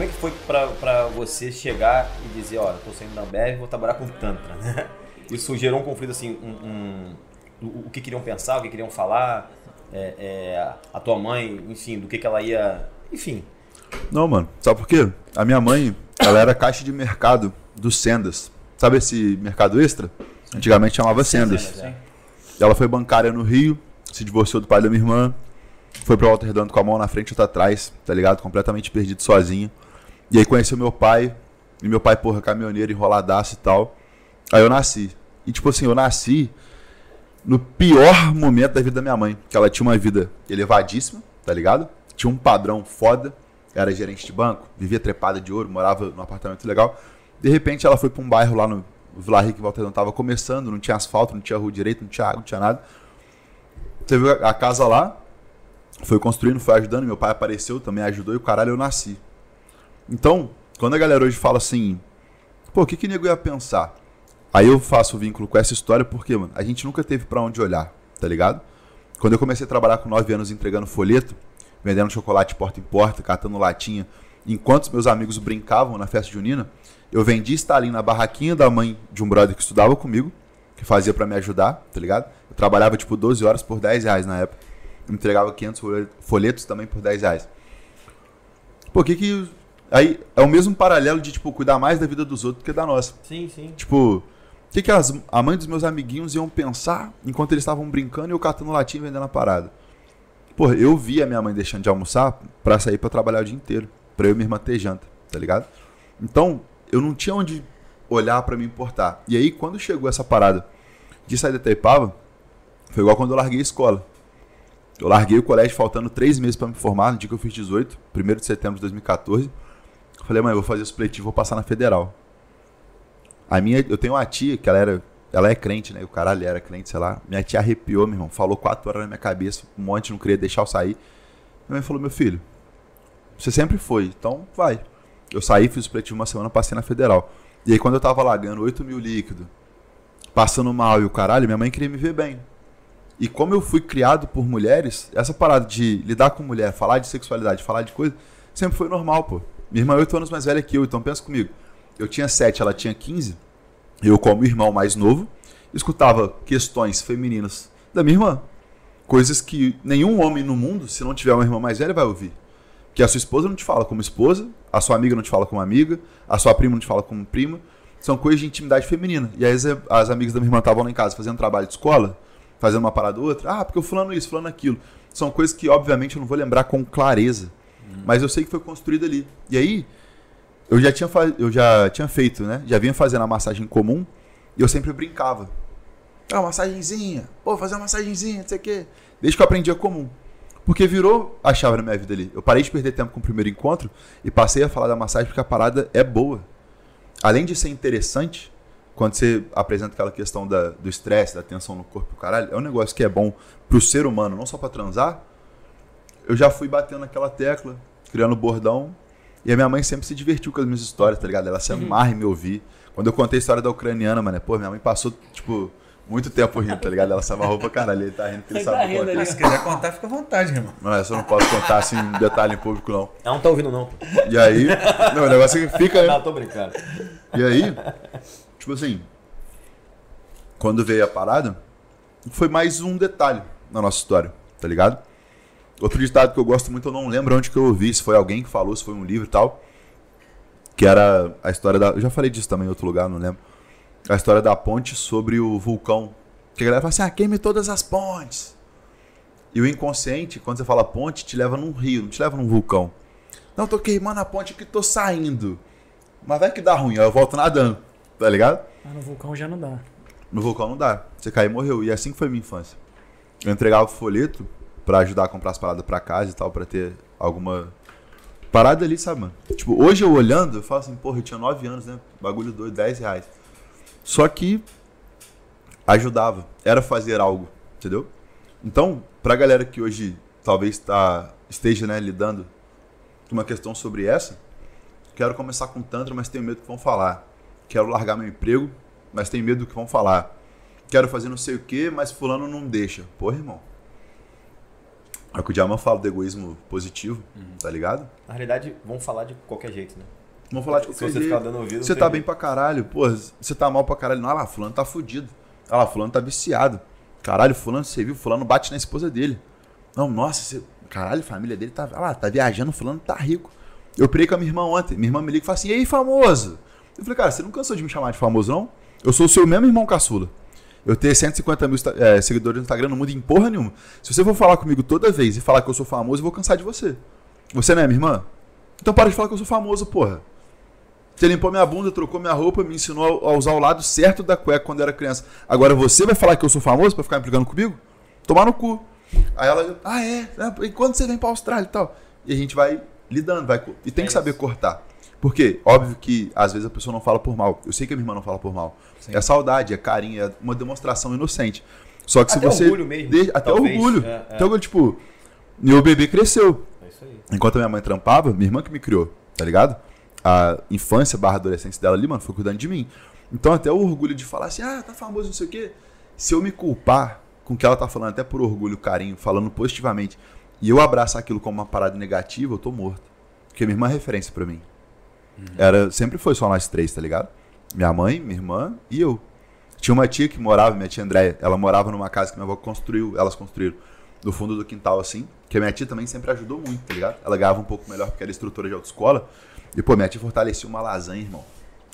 como é que foi pra, pra você chegar e dizer, ó, eu tô saindo da Ambev, vou trabalhar com Tantra, né? Isso gerou um conflito, assim, um, um- o, o que queriam pensar, o que queriam falar, é, é, a tua mãe, enfim, do que, que ela ia... Enfim, Não, mano. Sabe por quê? A minha mãe, ela era caixa de mercado do Sendas. Sabe esse mercado extra? Antigamente chamava Sendas. Sendas, é. Ela foi bancária no Rio, se divorciou do pai da minha irmã, foi pra Walter Redondo com a mão na frente e outra atrás, tá ligado? Completamente perdido sozinha. E aí conheceu meu pai, e meu pai, porra, caminhoneiro, enroladaço e tal. Aí eu nasci. E tipo assim, eu nasci no pior momento da vida da minha mãe, que ela tinha uma vida elevadíssima, tá ligado? Tinha um padrão foda, era gerente de banco, vivia trepada de ouro, morava num apartamento legal. De repente ela foi pra um bairro lá no Vila Rica, que Walter não tava começando, não tinha asfalto, não tinha rua direita, não tinha água, não tinha nada. Teve a a casa lá, foi construindo, foi ajudando, meu pai apareceu, também ajudou e o caralho eu nasci. Então, quando a galera hoje fala assim, pô, o que que nego ia pensar? Aí eu faço o vínculo com essa história porque, mano, a gente nunca teve pra onde olhar, tá ligado? Quando eu comecei a trabalhar com 9 anos entregando folheto, vendendo chocolate porta em porta, catando latinha, enquanto meus amigos brincavam na festa junina, eu vendia Stalin na barraquinha da mãe de um brother que estudava comigo, que fazia pra me ajudar, tá ligado? Eu trabalhava tipo 12 horas por 10 reais na época. Eu entregava 500 folhe- folhetos também por 10 reais. Pô, que que. Aí é o mesmo paralelo de, tipo, cuidar mais da vida dos outros do que da nossa. sim, sim. Tipo, o que, que as, a mãe dos meus amiguinhos iam pensar enquanto eles estavam brincando e eu catando latinha vendendo a parada? Porra, eu vi a minha mãe deixando de almoçar pra sair pra trabalhar o dia inteiro. Pra eu e minha irmã ter janta, tá ligado? Então, eu não tinha onde olhar pra me importar. E aí, quando chegou essa parada de sair da Itaipava, foi igual quando eu larguei a escola. Eu larguei o colégio faltando três meses pra me formar, no dia que eu fiz 18, 1 de setembro de 2014. Falei, mãe, eu vou fazer supletivo, vou passar na federal. A minha, eu tenho uma tia que ela era, ela é crente, né? O caralho era crente, sei lá. Minha tia arrepiou, meu irmão, falou quatro horas na minha cabeça, um monte, não queria deixar eu sair. Minha mãe falou, meu filho, você sempre foi, então vai. Eu saí, fiz supletivo uma semana, passei na federal. E aí quando eu tava largando 8 mil líquido, passando mal e o caralho, minha mãe queria me ver bem. E como eu fui criado por mulheres, essa parada de lidar com mulher, falar de sexualidade, falar de coisa, sempre foi normal, pô. Minha irmã é 8 anos mais velha que eu, então pensa comigo. Eu tinha 7, ela tinha 15. Eu, como irmão mais novo, escutava questões femininas da minha irmã. Coisas que nenhum homem no mundo, se não tiver uma irmã mais velha, vai ouvir. Que a sua esposa não te fala como esposa, a sua amiga não te fala como amiga, a sua prima não te fala como prima. São coisas de intimidade feminina. E aí as, as amigas da minha irmã estavam lá em casa fazendo trabalho de escola, fazendo uma parada ou outra. Ah, porque eu fulano isso, fulano aquilo. São coisas que, obviamente, eu não vou lembrar com clareza. Mas eu sei que foi construído ali. E aí, eu já tinha, eu já tinha feito, né? Já vinha fazendo a massagem comum e eu sempre brincava. Ah, massagenzinha. Pô, fazer uma massagenzinha, não sei o quê. Desde que eu aprendi a comum. Porque virou a chave na minha vida ali. Eu parei de perder tempo com o primeiro encontro e passei a falar da massagem porque a parada é boa. Além de ser interessante, quando você apresenta aquela questão da, do estresse, da tensão no corpo, caralho, é um negócio que é bom pro ser humano, não só pra transar. Eu já fui batendo naquela tecla, criando bordão. E a minha mãe sempre se divertiu com as minhas histórias, tá ligado? Ela se amarra em me ouvir. Quando eu contei a história da ucraniana, mano, pô, minha mãe passou, tipo, muito tempo rindo, tá ligado? Ela se amarrou pra caralho. Ele tá rindo porque ele Ele sabe tá do rindo ali. Se quiser contar, fica à vontade, irmão. Não, eu não posso contar assim em detalhe em público, não. Ela não tá ouvindo, não. E aí, não, o negócio é que fica, né? Não, tô brincando. E aí, tipo assim, quando veio a parada, foi mais um detalhe na nossa história, tá ligado? Outro ditado que eu gosto muito, eu não lembro onde que eu ouvi, se foi alguém que falou, se foi um livro e tal, que era a história da... Eu já falei disso também em outro lugar, não lembro. A história da ponte sobre o vulcão. Que a galera fala assim, ah, queime todas as pontes. E o inconsciente, quando você fala ponte, te leva num rio, não te leva num vulcão. Não, tô queimando a ponte que tô saindo. Mas vai que dá ruim, aí eu volto nadando, tá ligado? Mas no vulcão já não dá. No vulcão não dá. Você caiu e morreu. E assim que foi minha infância. Eu entregava folheto pra ajudar a comprar as paradas pra casa e tal, pra ter alguma parada ali, sabe, mano? Tipo, hoje eu olhando, eu falo assim, porra, eu tinha 9 anos, né? Bagulho doido, 10 reais. Só que ajudava. Era fazer algo, entendeu? Então, pra galera que hoje talvez tá, esteja né, lidando com uma questão sobre essa, quero começar com Tantra, mas tenho medo do que vão falar. Quero largar meu emprego, mas tenho medo do que vão falar. Quero fazer não sei o que, mas fulano não deixa. Porra, irmão. É o que o Diamant fala do egoísmo positivo, Uhum. tá ligado? Na realidade, vamos falar de qualquer jeito, né? Vamos falar de Se qualquer você jeito. ficar dando ouvido, Você tá jeito. bem pra caralho, pô, você tá mal pra caralho. Não, olha lá, fulano tá fudido. Olha lá, fulano tá viciado. Caralho, fulano, você viu, fulano bate na esposa dele. Não, nossa, você... caralho, a família dele tá, olha lá, tá viajando, fulano tá rico. Eu preguei com a minha irmã ontem, minha irmã me liga e fala assim, e aí, famoso? Eu falei, cara, você não cansou de me chamar de famoso, não? Eu sou o seu mesmo irmão caçula. Eu tenho 150 mil eh, seguidores no Instagram, não muda em porra nenhuma. Se você for falar comigo toda vez e falar que eu sou famoso, eu vou cansar de você. Você não é minha irmã? Então para de falar que eu sou famoso, porra. Você limpou minha bunda, trocou minha roupa, me ensinou a usar o lado certo da cueca quando eu era criança. Agora você vai falar que eu sou famoso pra ficar implicando comigo? Tomar no cu. Aí ela, ah é? É, E quando você vem pra Austrália e tal? E a gente vai lidando, vai. E tem É que saber cortar. Porque, óbvio que às vezes a pessoa não fala por mal. Eu sei que a minha irmã não fala por mal. Sim. É saudade, é carinho, é uma demonstração inocente. Só que se Até você. orgulho mesmo, deixa- até talvez. orgulho. É, é. Até orgulho, tipo, meu bebê cresceu. É isso aí. Enquanto a minha mãe trampava, minha irmã que me criou, tá ligado? A infância barra adolescência dela ali, mano, foi cuidando de mim. Então até o orgulho de falar assim, ah, tá famoso, não sei o quê. Se eu me culpar com o que ela tá falando, até por orgulho, carinho, falando positivamente, e eu abraçar aquilo como uma parada negativa, eu tô morto. Porque minha irmã é referência pra mim. Era, sempre foi só nós três, tá ligado? Minha mãe, minha irmã e eu. Tinha uma tia que morava, minha tia Andréia, ela morava numa casa que minha avó construiu, elas construíram, no fundo do quintal, assim, que a minha tia também sempre ajudou muito, tá ligado? Ela ganhava um pouco melhor porque era instrutora de autoescola. E, pô, minha tia fortalecia uma lasanha, irmão.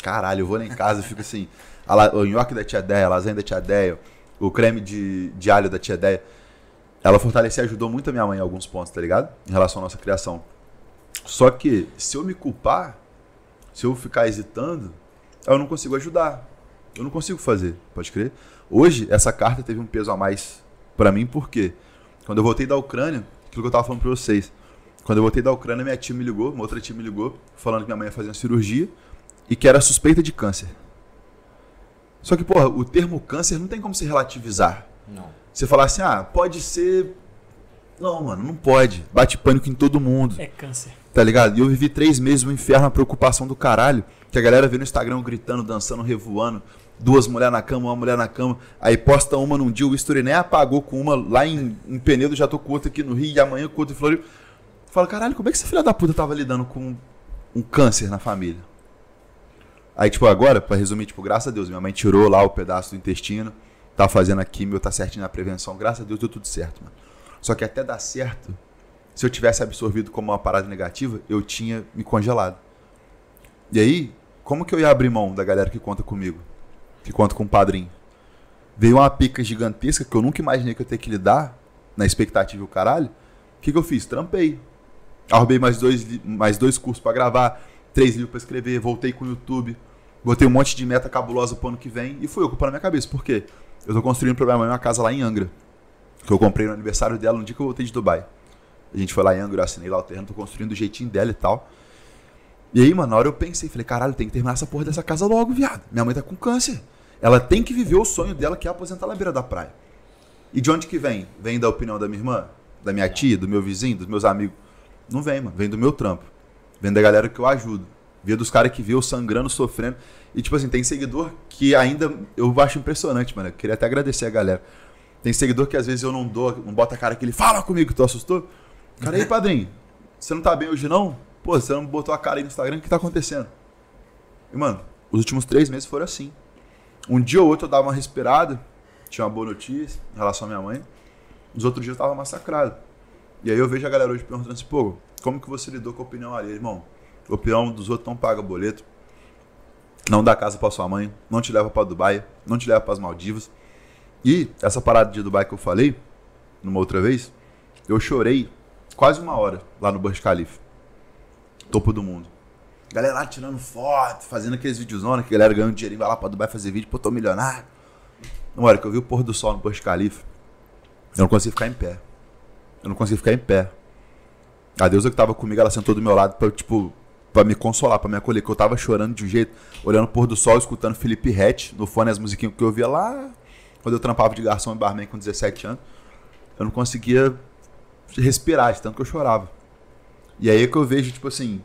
Caralho, eu vou lá em casa e fico assim, la- o nhoque da tia Deia, a lasanha da tia Deia, o creme de, de alho da tia Deia. Ela fortalecia e ajudou muito a minha mãe em alguns pontos, tá ligado? Em relação à nossa criação. Só que, se eu me culpar, se eu ficar hesitando, eu não consigo ajudar. Eu não consigo fazer, pode crer? Hoje, essa carta teve um peso a mais pra mim, porque quando eu voltei da Ucrânia, aquilo que eu tava falando pra vocês, quando eu voltei da Ucrânia, minha tia me ligou, uma outra tia me ligou, falando que minha mãe ia fazer uma cirurgia e que era suspeita de câncer. Só que, porra, o termo câncer não tem como se relativizar. Não. Você falar assim, ah, pode ser. Não, mano, não pode. Bate pânico em todo mundo. É câncer. Tá ligado? E eu vivi três meses no inferno, uma preocupação do caralho. Que a galera vê no Instagram gritando, dançando, revoando. Duas mulheres na cama, uma mulher na cama. Aí posta uma num dia, o history nem apagou com uma lá em, em Penedo, já tô com outra aqui no Rio, e amanhã com outra em Floripa. Fala, caralho, como é que essa filha da puta tava lidando com um câncer na família? Aí, tipo, agora, pra resumir, tipo, graças a Deus, minha mãe tirou lá o pedaço do intestino, tá fazendo a químio, tá certinho na prevenção. Graças a Deus deu tudo certo, mano. Só que até dar certo, se eu tivesse absorvido como uma parada negativa, eu tinha me congelado. E aí, como que eu ia abrir mão da galera que conta comigo? Que conta com o padrinho? Veio uma pica gigantesca que eu nunca imaginei que eu ia ter que lidar, na expectativa e o caralho. O que, que eu fiz? Trampei. Arrumei mais dois, mais dois cursos pra gravar, três livros pra escrever, voltei com o YouTube, botei um monte de meta cabulosa pro ano que vem e fui ocupando a minha cabeça. Por quê? Eu tô construindo pra minha mãe uma casa lá em Angra, que eu comprei no aniversário dela no dia que eu voltei de Dubai. A gente foi lá em Angra, eu assinei lá o terreno, tô construindo do jeitinho dela e tal. E aí, mano, na hora eu pensei, falei, caralho, tem que terminar essa porra dessa casa logo, viado. Minha mãe tá com câncer. Ela tem que viver o sonho dela, que é aposentar na beira da praia. E de onde que vem? Vem da opinião da minha irmã? Da minha tia, do meu vizinho, dos meus amigos? Não vem, mano. Vem do meu trampo. Vem da galera que eu ajudo. Vem dos caras que vê eu sangrando, sofrendo. E, tipo assim, tem seguidor que ainda eu acho impressionante, mano. Eu queria até agradecer a galera. Tem seguidor que às vezes eu não dou, não bota a cara que ele fala comigo, tu assustou? Cara, aí, padrinho, você não tá bem hoje não? Pô, você não botou a cara aí no Instagram, o que tá acontecendo? E, mano, os últimos três meses foram assim. Um dia ou outro eu dava uma respirada, tinha uma boa notícia em relação à minha mãe. Os outros dias eu tava massacrado. E aí eu vejo a galera hoje perguntando assim, pô, como que você lidou com a opinião alheia, irmão? A opinião dos outros não paga boleto, não dá casa pra sua mãe, não te leva pra Dubai, não te leva pras Maldivas. E essa parada de Dubai que eu falei, numa outra vez, eu chorei quase uma hora lá no Burj Khalifa. Topo do mundo. Galera lá tirando foto, fazendo aqueles videozona que a galera ganhando dinheirinho, vai lá pra Dubai fazer vídeo, pô, tô milionário. Na hora que eu vi o pôr do sol no Burj Khalifa, eu não consegui ficar em pé. Eu não consegui ficar em pé. A deusa que tava comigo, ela sentou do meu lado pra, tipo, pra me consolar, pra me acolher, que eu tava chorando de um jeito, olhando o pôr do sol, escutando Felipe Rett no fone, as musiquinhas que eu via lá, quando eu trampava de garçom e barman com 17 anos. Eu não conseguia respirar, de tanto que eu chorava. E aí é que eu vejo, tipo assim,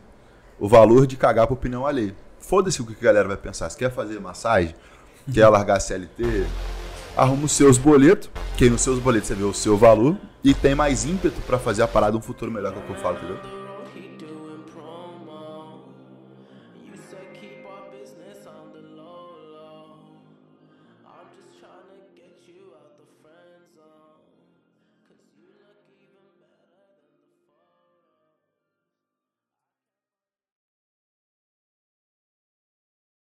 o valor de cagar pra opinião alheia. Foda-se o que a galera vai pensar. Se quer fazer massagem, quer largar CLT, arruma os seus boletos, que nos seus boletos você vê o seu valor, e tem mais ímpeto pra fazer a parada um futuro melhor que é o que eu falo, entendeu?